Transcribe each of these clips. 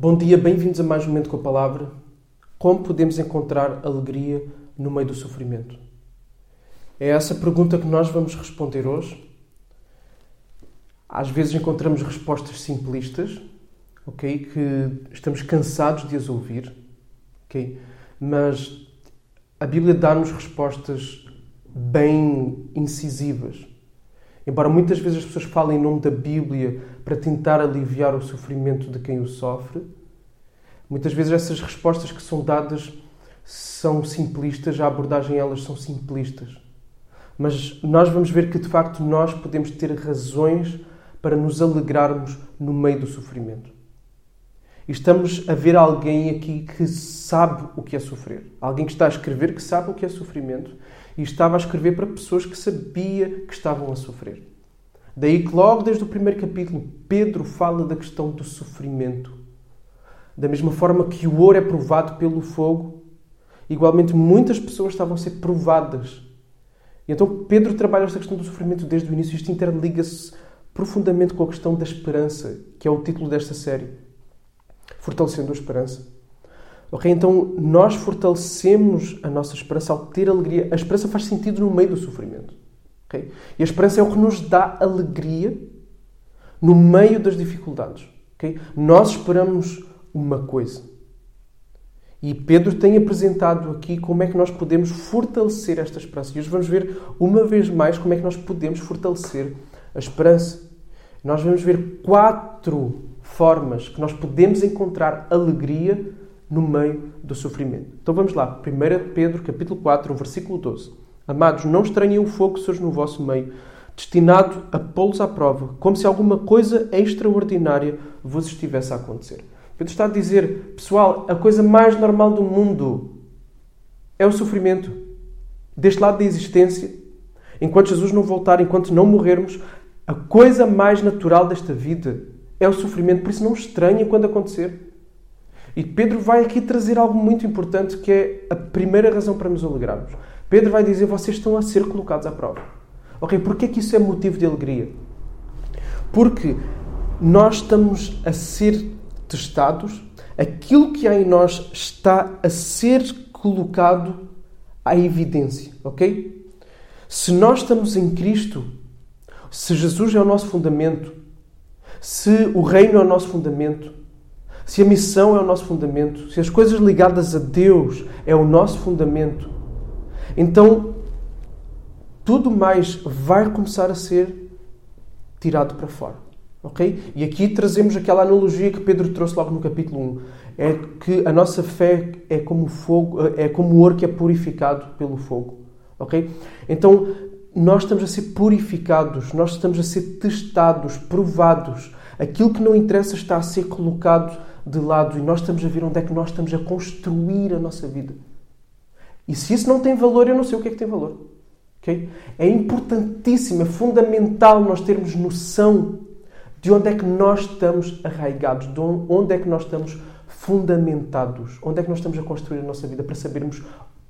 Bom dia, bem-vindos a mais um momento com a palavra. Como podemos encontrar alegria no meio do sofrimento? É essa pergunta que nós vamos responder hoje. Às vezes encontramos respostas simplistas, ok? Que estamos cansados de as ouvir, ok? Mas a Bíblia dá-nos respostas bem incisivas. Embora muitas vezes as pessoas falem em nome da Bíblia para tentar aliviar o sofrimento de quem o sofre, muitas vezes essas respostas que são dadas são simplistas, a abordagem elas são simplistas. Mas nós vamos ver que de facto nós podemos ter razões para nos alegrarmos no meio do sofrimento. E estamos a ver alguém aqui que sabe o que é sofrer. Alguém que está a escrever que sabe o que é sofrimento e estava a escrever para pessoas que sabia que estavam a sofrer. Daí que logo desde o primeiro capítulo Pedro fala da questão do sofrimento. Da mesma forma que o ouro é provado pelo fogo, igualmente muitas pessoas estavam a ser provadas. E então Pedro trabalha esta questão do sofrimento desde o início. Isto interliga-se profundamente com a questão da esperança, que é o título desta série. Fortalecendo a esperança. Ok? Então, nós fortalecemos a nossa esperança ao ter alegria. A esperança faz sentido no meio do sofrimento. Okay? E a esperança é o que nos dá alegria no meio das dificuldades. Okay? Nós esperamos uma coisa. E Pedro tem apresentado aqui como é que nós podemos fortalecer esta esperança. E hoje vamos ver uma vez mais como é que nós podemos fortalecer a esperança. Nós vamos ver quatro formas que nós podemos encontrar alegria no meio do sofrimento. Então vamos lá, 1 Pedro capítulo 4, versículo 12. Amados, não estranhem o fogo que no vosso meio, destinado a pô-los à prova, como se alguma coisa extraordinária vos estivesse a acontecer. Pedro está a dizer, pessoal, a coisa mais normal do mundo é o sofrimento. Deste lado da existência, enquanto Jesus não voltar, enquanto não morrermos, a coisa mais natural desta vida é o sofrimento. Por isso, não estranhem quando acontecer. E Pedro vai aqui trazer algo muito importante que é a primeira razão para nos alegrarmos. Pedro vai dizer: vocês estão a ser colocados à prova. Ok, porquê é que isso é motivo de alegria? Porque nós estamos a ser testados, aquilo que há em nós está a ser colocado à evidência, ok? Se nós estamos em Cristo, se Jesus é o nosso fundamento, se o reino é o nosso fundamento, se a missão é o nosso fundamento, se as coisas ligadas a Deus é o nosso fundamento, então tudo mais vai começar a ser tirado para fora. Ok? E aqui trazemos aquela analogia que Pedro trouxe logo no capítulo 1. É que a nossa fé é como fogo, é como o ouro que é purificado pelo fogo. Ok? Então, nós estamos a ser purificados, nós estamos a ser testados, provados. Aquilo que não interessa está a ser colocado de lado e nós estamos a ver onde é que nós estamos a construir a nossa vida. E se isso não tem valor, eu não sei o que é que tem valor. Okay? É importantíssimo, é fundamental nós termos noção de onde é que nós estamos arraigados, de onde é que nós estamos fundamentados, onde é que nós estamos a construir a nossa vida para sabermos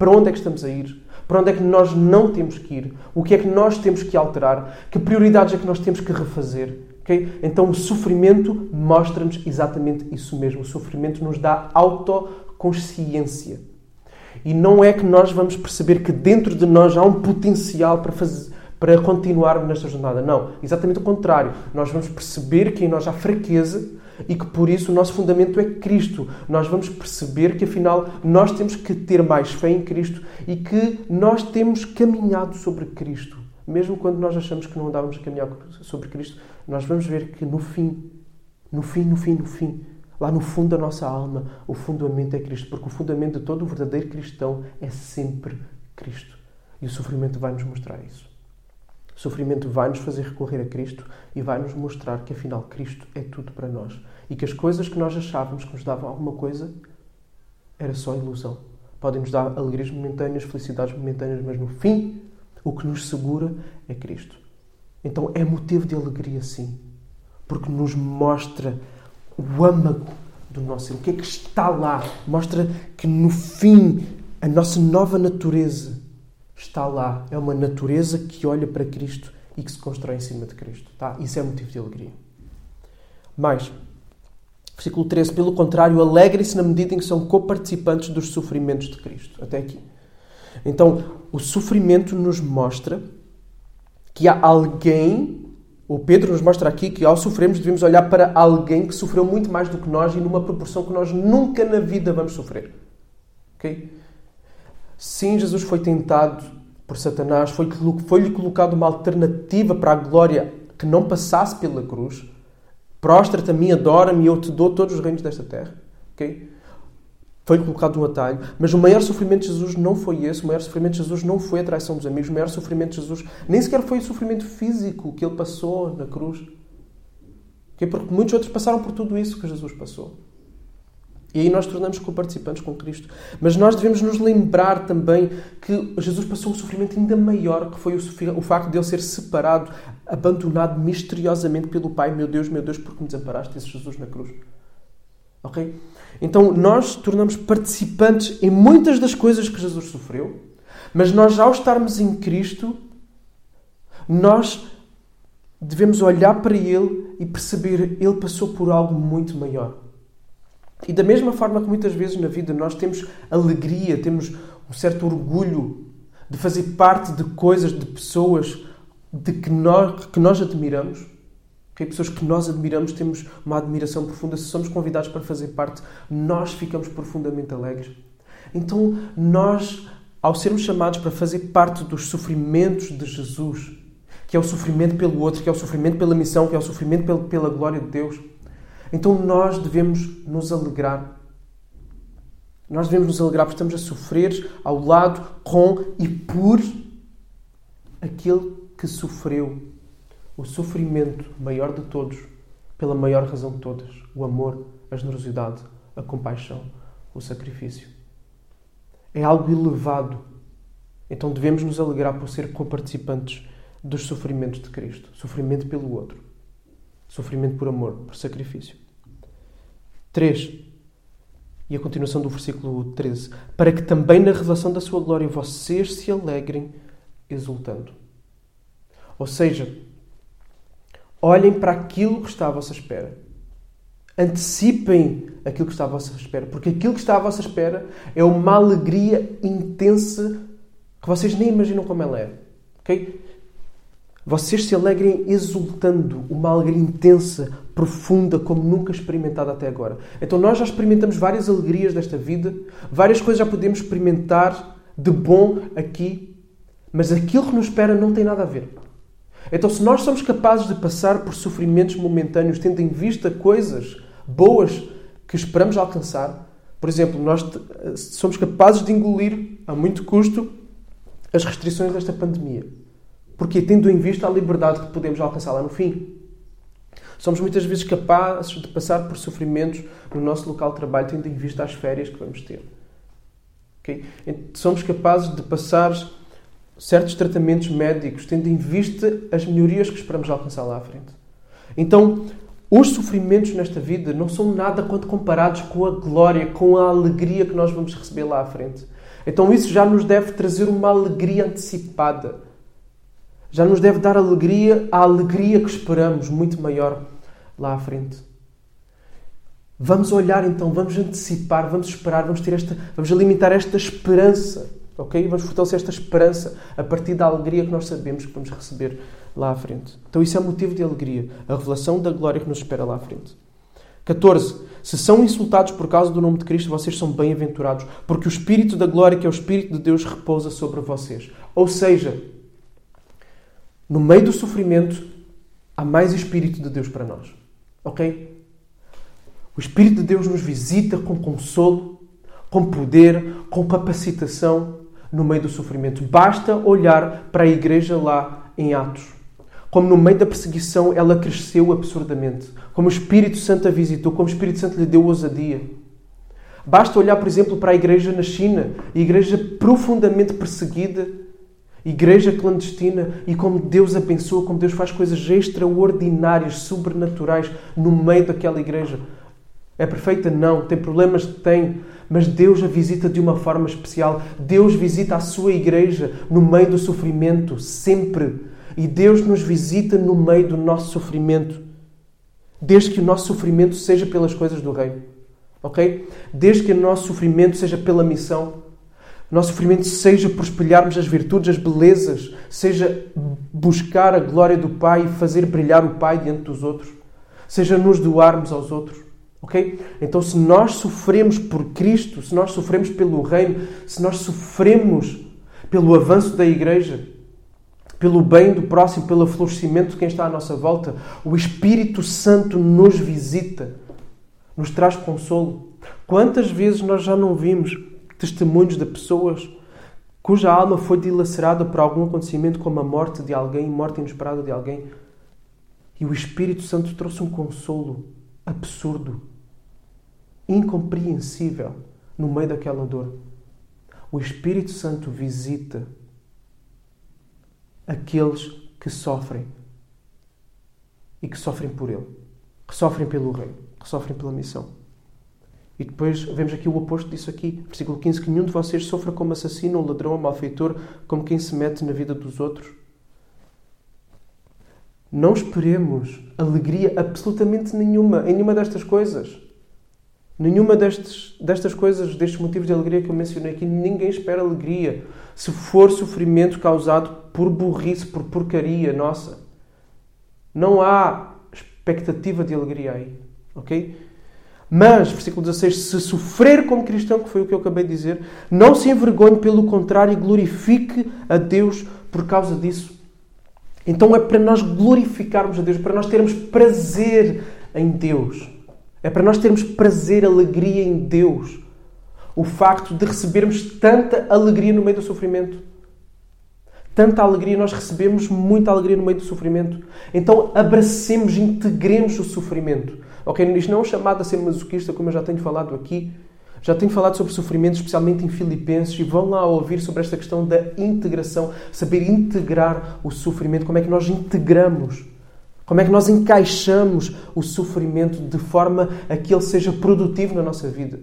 para onde é que estamos a ir, para onde é que nós não temos que ir, o que é que nós temos que alterar, que prioridades é que nós temos que refazer. Okay? Então o sofrimento mostra-nos exatamente isso mesmo. O sofrimento nos dá autoconsciência. E não é que nós vamos perceber que dentro de nós há um potencial para, fazer, para continuarmos nesta jornada. Não, exatamente o contrário. Nós vamos perceber que em nós há fraqueza e que por isso o nosso fundamento é Cristo. Nós vamos perceber que afinal nós temos que ter mais fé em Cristo e que nós temos caminhado sobre Cristo. Mesmo quando nós achamos que não andávamos a caminhar sobre Cristo, nós vamos ver que no fim, no fim, no fim, no fim, lá no fundo da nossa alma, o fundamento é Cristo, porque o fundamento de todo o verdadeiro cristão é sempre Cristo. E o sofrimento vai nos mostrar isso. O sofrimento vai nos fazer recorrer a Cristo e vai nos mostrar que afinal Cristo é tudo para nós e que as coisas que nós achávamos que nos davam alguma coisa era só ilusão. Podem nos dar alegrias momentâneas, felicidades momentâneas, mas no fim o que nos segura é Cristo. Então é motivo de alegria, sim, porque nos mostra o âmago do nosso ser, o que é que está lá. Mostra que no fim a nossa nova natureza está lá. É uma natureza que olha para Cristo e que se constrói em cima de Cristo. Tá? Isso é motivo de alegria. Mas, Versículo 13. Pelo contrário, alegrem-se na medida em que são coparticipantes dos sofrimentos de Cristo. Até aqui. Então, o sofrimento nos mostra que há alguém, o Pedro nos mostra aqui que ao sofrermos devemos olhar para alguém que sofreu muito mais do que nós e numa proporção que nós nunca na vida vamos sofrer. Ok? Sim, Jesus foi tentado por Satanás, foi-lhe foi colocado uma alternativa para a glória que não passasse pela cruz. Prostra-te a mim, adora-me eu te dou todos os reinos desta terra. Ok? Foi-lhe colocado um atalho. Mas o maior sofrimento de Jesus não foi esse. O maior sofrimento de Jesus não foi a traição dos amigos. O maior sofrimento de Jesus nem sequer foi o sofrimento físico que ele passou na cruz. Porque muitos outros passaram por tudo isso que Jesus passou. E aí nós tornamos co-participantes com Cristo. Mas nós devemos nos lembrar também que Jesus passou um sofrimento ainda maior, que foi o, facto de ele ser separado, abandonado misteriosamente pelo Pai. Meu Deus, meu Deus, por que me desamparaste? Disse Jesus na cruz. Ok? Então nós tornamos participantes em muitas das coisas que Jesus sofreu, mas nós, ao estarmos em Cristo, nós devemos olhar para Ele e perceber Ele passou por algo muito maior. E da mesma forma que muitas vezes na vida nós temos alegria, temos um certo orgulho de fazer parte de coisas, de pessoas de que nós, que nós admiramos, okay? pessoas que nós admiramos, temos uma admiração profunda, se somos convidados para fazer parte, nós ficamos profundamente alegres. Então, nós, ao sermos chamados para fazer parte dos sofrimentos de Jesus, que é o sofrimento pelo outro, que é o sofrimento pela missão, que é o sofrimento pela glória de Deus, então nós devemos nos alegrar. Nós devemos nos alegrar porque estamos a sofrer ao lado, com e por aquele que sofreu o sofrimento maior de todos, pela maior razão de todas: o amor, a generosidade, a compaixão, o sacrifício. É algo elevado. Então devemos nos alegrar por ser coparticipantes dos sofrimentos de Cristo sofrimento pelo outro, sofrimento por amor, por sacrifício. 3. E a continuação do versículo 13. Para que também na revelação da sua glória vocês se alegrem exultando. Ou seja, olhem para aquilo que está à vossa espera. Antecipem aquilo que está à vossa espera. Porque aquilo que está à vossa espera é uma alegria intensa que vocês nem imaginam como ela é. Ok? Vocês se alegrem exultando, uma alegria intensa, profunda, como nunca experimentada até agora. Então nós já experimentamos várias alegrias desta vida, várias coisas já podemos experimentar de bom aqui, mas aquilo que nos espera não tem nada a ver. Então se nós somos capazes de passar por sofrimentos momentâneos, tendo em vista coisas boas que esperamos alcançar, por exemplo, nós somos capazes de engolir a muito custo as restrições desta pandemia. Porque tendo em vista a liberdade que podemos alcançar lá no fim. Somos muitas vezes capazes de passar por sofrimentos no nosso local de trabalho, tendo em vista as férias que vamos ter. Okay? Somos capazes de passar certos tratamentos médicos, tendo em vista as melhorias que esperamos alcançar lá à frente. Então, os sofrimentos nesta vida não são nada quando comparados com a glória, com a alegria que nós vamos receber lá à frente. Então, isso já nos deve trazer uma alegria antecipada já nos deve dar alegria, a alegria que esperamos, muito maior lá à frente. Vamos olhar então, vamos antecipar, vamos esperar, vamos ter esta, vamos alimentar esta esperança, ok? Vamos fortalecer esta esperança a partir da alegria que nós sabemos que vamos receber lá à frente. Então isso é motivo de alegria, a revelação da glória que nos espera lá à frente. 14. Se são insultados por causa do nome de Cristo, vocês são bem-aventurados, porque o Espírito da glória, que é o Espírito de Deus, repousa sobre vocês. Ou seja, no meio do sofrimento, há mais Espírito de Deus para nós. Ok? O Espírito de Deus nos visita com consolo, com poder, com capacitação no meio do sofrimento. Basta olhar para a igreja lá em Atos. Como no meio da perseguição ela cresceu absurdamente. Como o Espírito Santo a visitou, como o Espírito Santo lhe deu ousadia. Basta olhar, por exemplo, para a igreja na China, igreja profundamente perseguida, igreja clandestina e como Deus abençoa, como Deus faz coisas extraordinárias, sobrenaturais no meio daquela igreja. É perfeita? Não. Tem problemas? Tem. Mas Deus a visita de uma forma especial. Deus visita a sua igreja no meio do sofrimento, sempre. E Deus nos visita no meio do nosso sofrimento. Desde que o nosso sofrimento seja pelas coisas do reino. Ok? Desde que o nosso sofrimento seja pela missão. Nosso sofrimento seja por espelharmos as virtudes, as belezas, seja buscar a glória do Pai e fazer brilhar o Pai diante dos outros, seja nos doarmos aos outros. Ok? Então, se nós sofremos por Cristo, se nós sofremos pelo Reino, se nós sofremos pelo avanço da Igreja, pelo bem do próximo, pelo florescimento de quem está à nossa volta, o Espírito Santo nos visita, nos traz consolo. Quantas vezes nós já não vimos testemunhos de pessoas cuja alma foi dilacerada por algum acontecimento, como a morte de alguém, morte inesperada de alguém, e o Espírito Santo trouxe um consolo absurdo, incompreensível no meio daquela dor. O Espírito Santo visita aqueles que sofrem e que sofrem por Ele, que sofrem pelo Reino, que sofrem pela missão. E depois vemos aqui o oposto disso aqui. Versículo 15, que nenhum de vocês sofra como assassino, ou ladrão, ou malfeitor, como quem se mete na vida dos outros. Não esperemos alegria absolutamente nenhuma em nenhuma destas coisas. Nenhuma destes, destas coisas, destes motivos de alegria que eu mencionei aqui, ninguém espera alegria se for sofrimento causado por burrice, por porcaria nossa. Não há expectativa de alegria aí. Ok? Mas, versículo 16, se sofrer como cristão, que foi o que eu acabei de dizer, não se envergonhe, pelo contrário, glorifique a Deus por causa disso. Então é para nós glorificarmos a Deus, para nós termos prazer em Deus. É para nós termos prazer, alegria em Deus. O facto de recebermos tanta alegria no meio do sofrimento. Tanta alegria, nós recebemos muita alegria no meio do sofrimento. Então abracemos, integremos o sofrimento. Ok? Isto não é um chamado a ser masoquista, como eu já tenho falado aqui. Já tenho falado sobre sofrimento, especialmente em Filipenses, e vão lá ouvir sobre esta questão da integração, saber integrar o sofrimento, como é que nós integramos, como é que nós encaixamos o sofrimento de forma a que ele seja produtivo na nossa vida.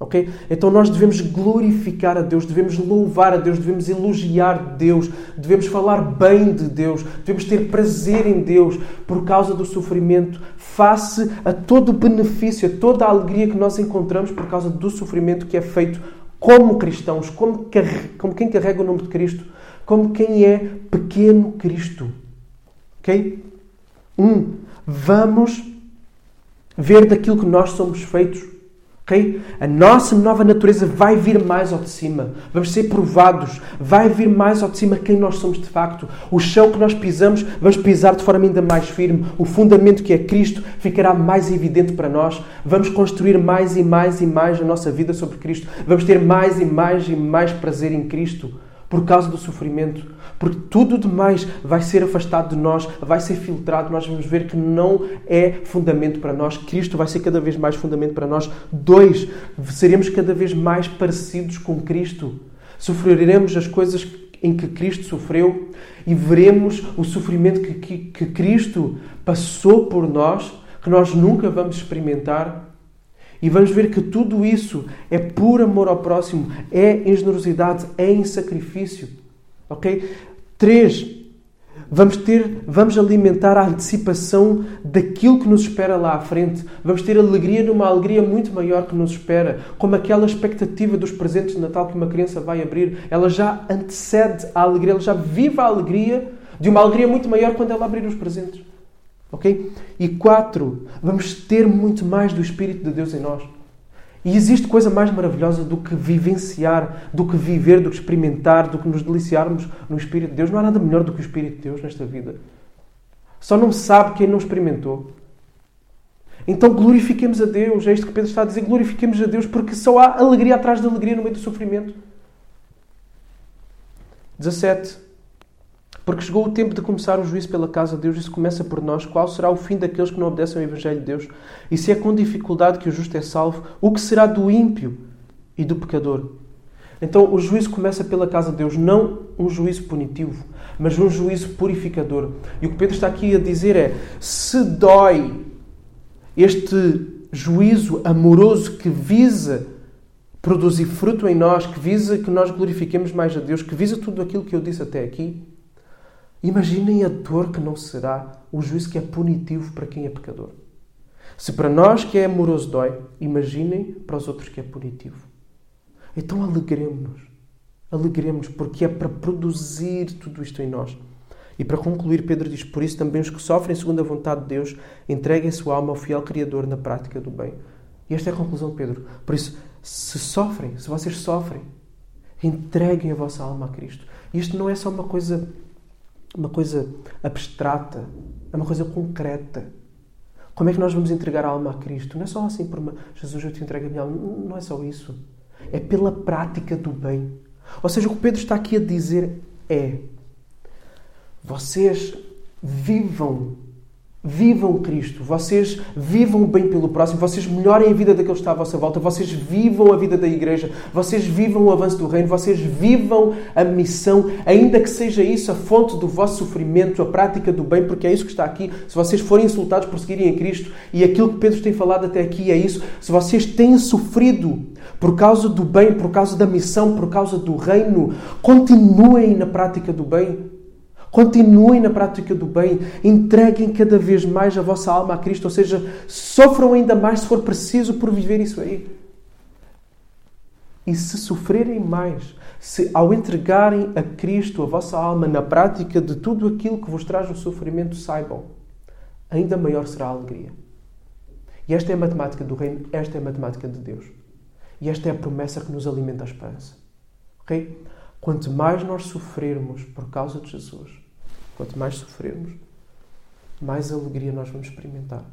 Ok? Então nós devemos glorificar a Deus, devemos louvar a Deus, devemos elogiar Deus, devemos falar bem de Deus, devemos ter prazer em Deus por causa do sofrimento, face a todo o benefício, a toda a alegria que nós encontramos por causa do sofrimento que é feito como cristãos, como, como quem carrega o nome de Cristo, como quem é pequeno Cristo. Ok? Um, vamos ver daquilo que nós somos feitos Okay? A nossa nova natureza vai vir mais ao de cima. Vamos ser provados. Vai vir mais ao de cima quem nós somos de facto. O chão que nós pisamos, vamos pisar de forma ainda mais firme. O fundamento que é Cristo ficará mais evidente para nós. Vamos construir mais e mais e mais a nossa vida sobre Cristo. Vamos ter mais e mais e mais prazer em Cristo por causa do sofrimento, porque tudo demais vai ser afastado de nós, vai ser filtrado, nós vamos ver que não é fundamento para nós. Cristo vai ser cada vez mais fundamento para nós. Dois, seremos cada vez mais parecidos com Cristo. Sofreremos as coisas em que Cristo sofreu e veremos o sofrimento que, que, que Cristo passou por nós, que nós nunca vamos experimentar e vamos ver que tudo isso é por amor ao próximo, é em generosidade, é em sacrifício. Ok? Três, vamos ter, vamos alimentar a antecipação daquilo que nos espera lá à frente. Vamos ter alegria numa alegria muito maior que nos espera, como aquela expectativa dos presentes de Natal que uma criança vai abrir. Ela já antecede a alegria, ela já vive a alegria de uma alegria muito maior quando ela abrir os presentes. Ok? E quatro, vamos ter muito mais do Espírito de Deus em nós. E existe coisa mais maravilhosa do que vivenciar, do que viver, do que experimentar, do que nos deliciarmos no Espírito de Deus. Não há nada melhor do que o Espírito de Deus nesta vida. Só não sabe quem não experimentou. Então glorifiquemos a Deus. É isto que Pedro está a dizer. Glorifiquemos a Deus porque só há alegria atrás de alegria no meio do sofrimento. 17. Porque chegou o tempo de começar o juízo pela casa de Deus. Isso começa por nós. Qual será o fim daqueles que não obedecem ao Evangelho de Deus? E se é com dificuldade que o justo é salvo, o que será do ímpio e do pecador? Então o juízo começa pela casa de Deus, não um juízo punitivo, mas um juízo purificador. E o que Pedro está aqui a dizer é: se dói este juízo amoroso que visa produzir fruto em nós, que visa que nós glorifiquemos mais a Deus, que visa tudo aquilo que eu disse até aqui, Imaginem a dor que não será o juízo que é punitivo para quem é pecador. Se para nós que é amoroso dói, imaginem para os outros que é punitivo. Então alegremos-nos. Alegremos, porque é para produzir tudo isto em nós. E para concluir, Pedro diz: Por isso também os que sofrem segundo a vontade de Deus entreguem sua alma ao fiel Criador na prática do bem. E esta é a conclusão de Pedro. Por isso, se sofrem, se vocês sofrem, entreguem a vossa alma a Cristo. Isto não é só uma coisa, uma coisa abstrata, é uma coisa concreta. Como é que nós vamos entregar a alma a Cristo? Não é só assim por uma Jesus, eu te entrego a minha alma. Não é só isso. É pela prática do bem. Ou seja, o que Pedro está aqui a dizer é: vocês vivam Vivam Cristo, vocês vivam bem pelo próximo, vocês melhorem a vida daquele que está à vossa volta, vocês vivam a vida da igreja, vocês vivam o avanço do reino, vocês vivam a missão, ainda que seja isso a fonte do vosso sofrimento, a prática do bem, porque é isso que está aqui. Se vocês forem insultados por seguirem a Cristo, e aquilo que Pedro tem falado até aqui é isso, se vocês têm sofrido por causa do bem, por causa da missão, por causa do reino, continuem na prática do bem. Continuem na prática do bem, entreguem cada vez mais a vossa alma a Cristo, ou seja, sofram ainda mais se for preciso por viver isso aí. E se sofrerem mais, se ao entregarem a Cristo a vossa alma na prática de tudo aquilo que vos traz o sofrimento, saibam, ainda maior será a alegria. E esta é a matemática do reino, esta é a matemática de Deus. E esta é a promessa que nos alimenta a esperança. Ok? Quanto mais nós sofrermos por causa de Jesus, quanto mais sofrermos, mais alegria nós vamos experimentar.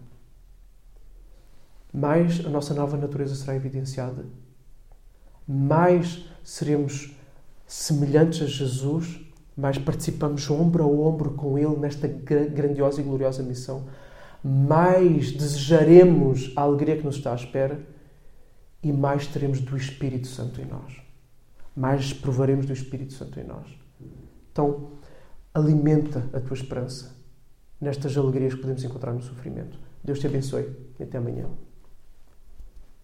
Mais a nossa nova natureza será evidenciada. Mais seremos semelhantes a Jesus, mais participamos ombro a ombro com Ele nesta grandiosa e gloriosa missão. Mais desejaremos a alegria que nos está à espera e mais teremos do Espírito Santo em nós mais provaremos do Espírito Santo em nós. Então, alimenta a tua esperança nestas alegrias que podemos encontrar no sofrimento. Deus te abençoe e até amanhã.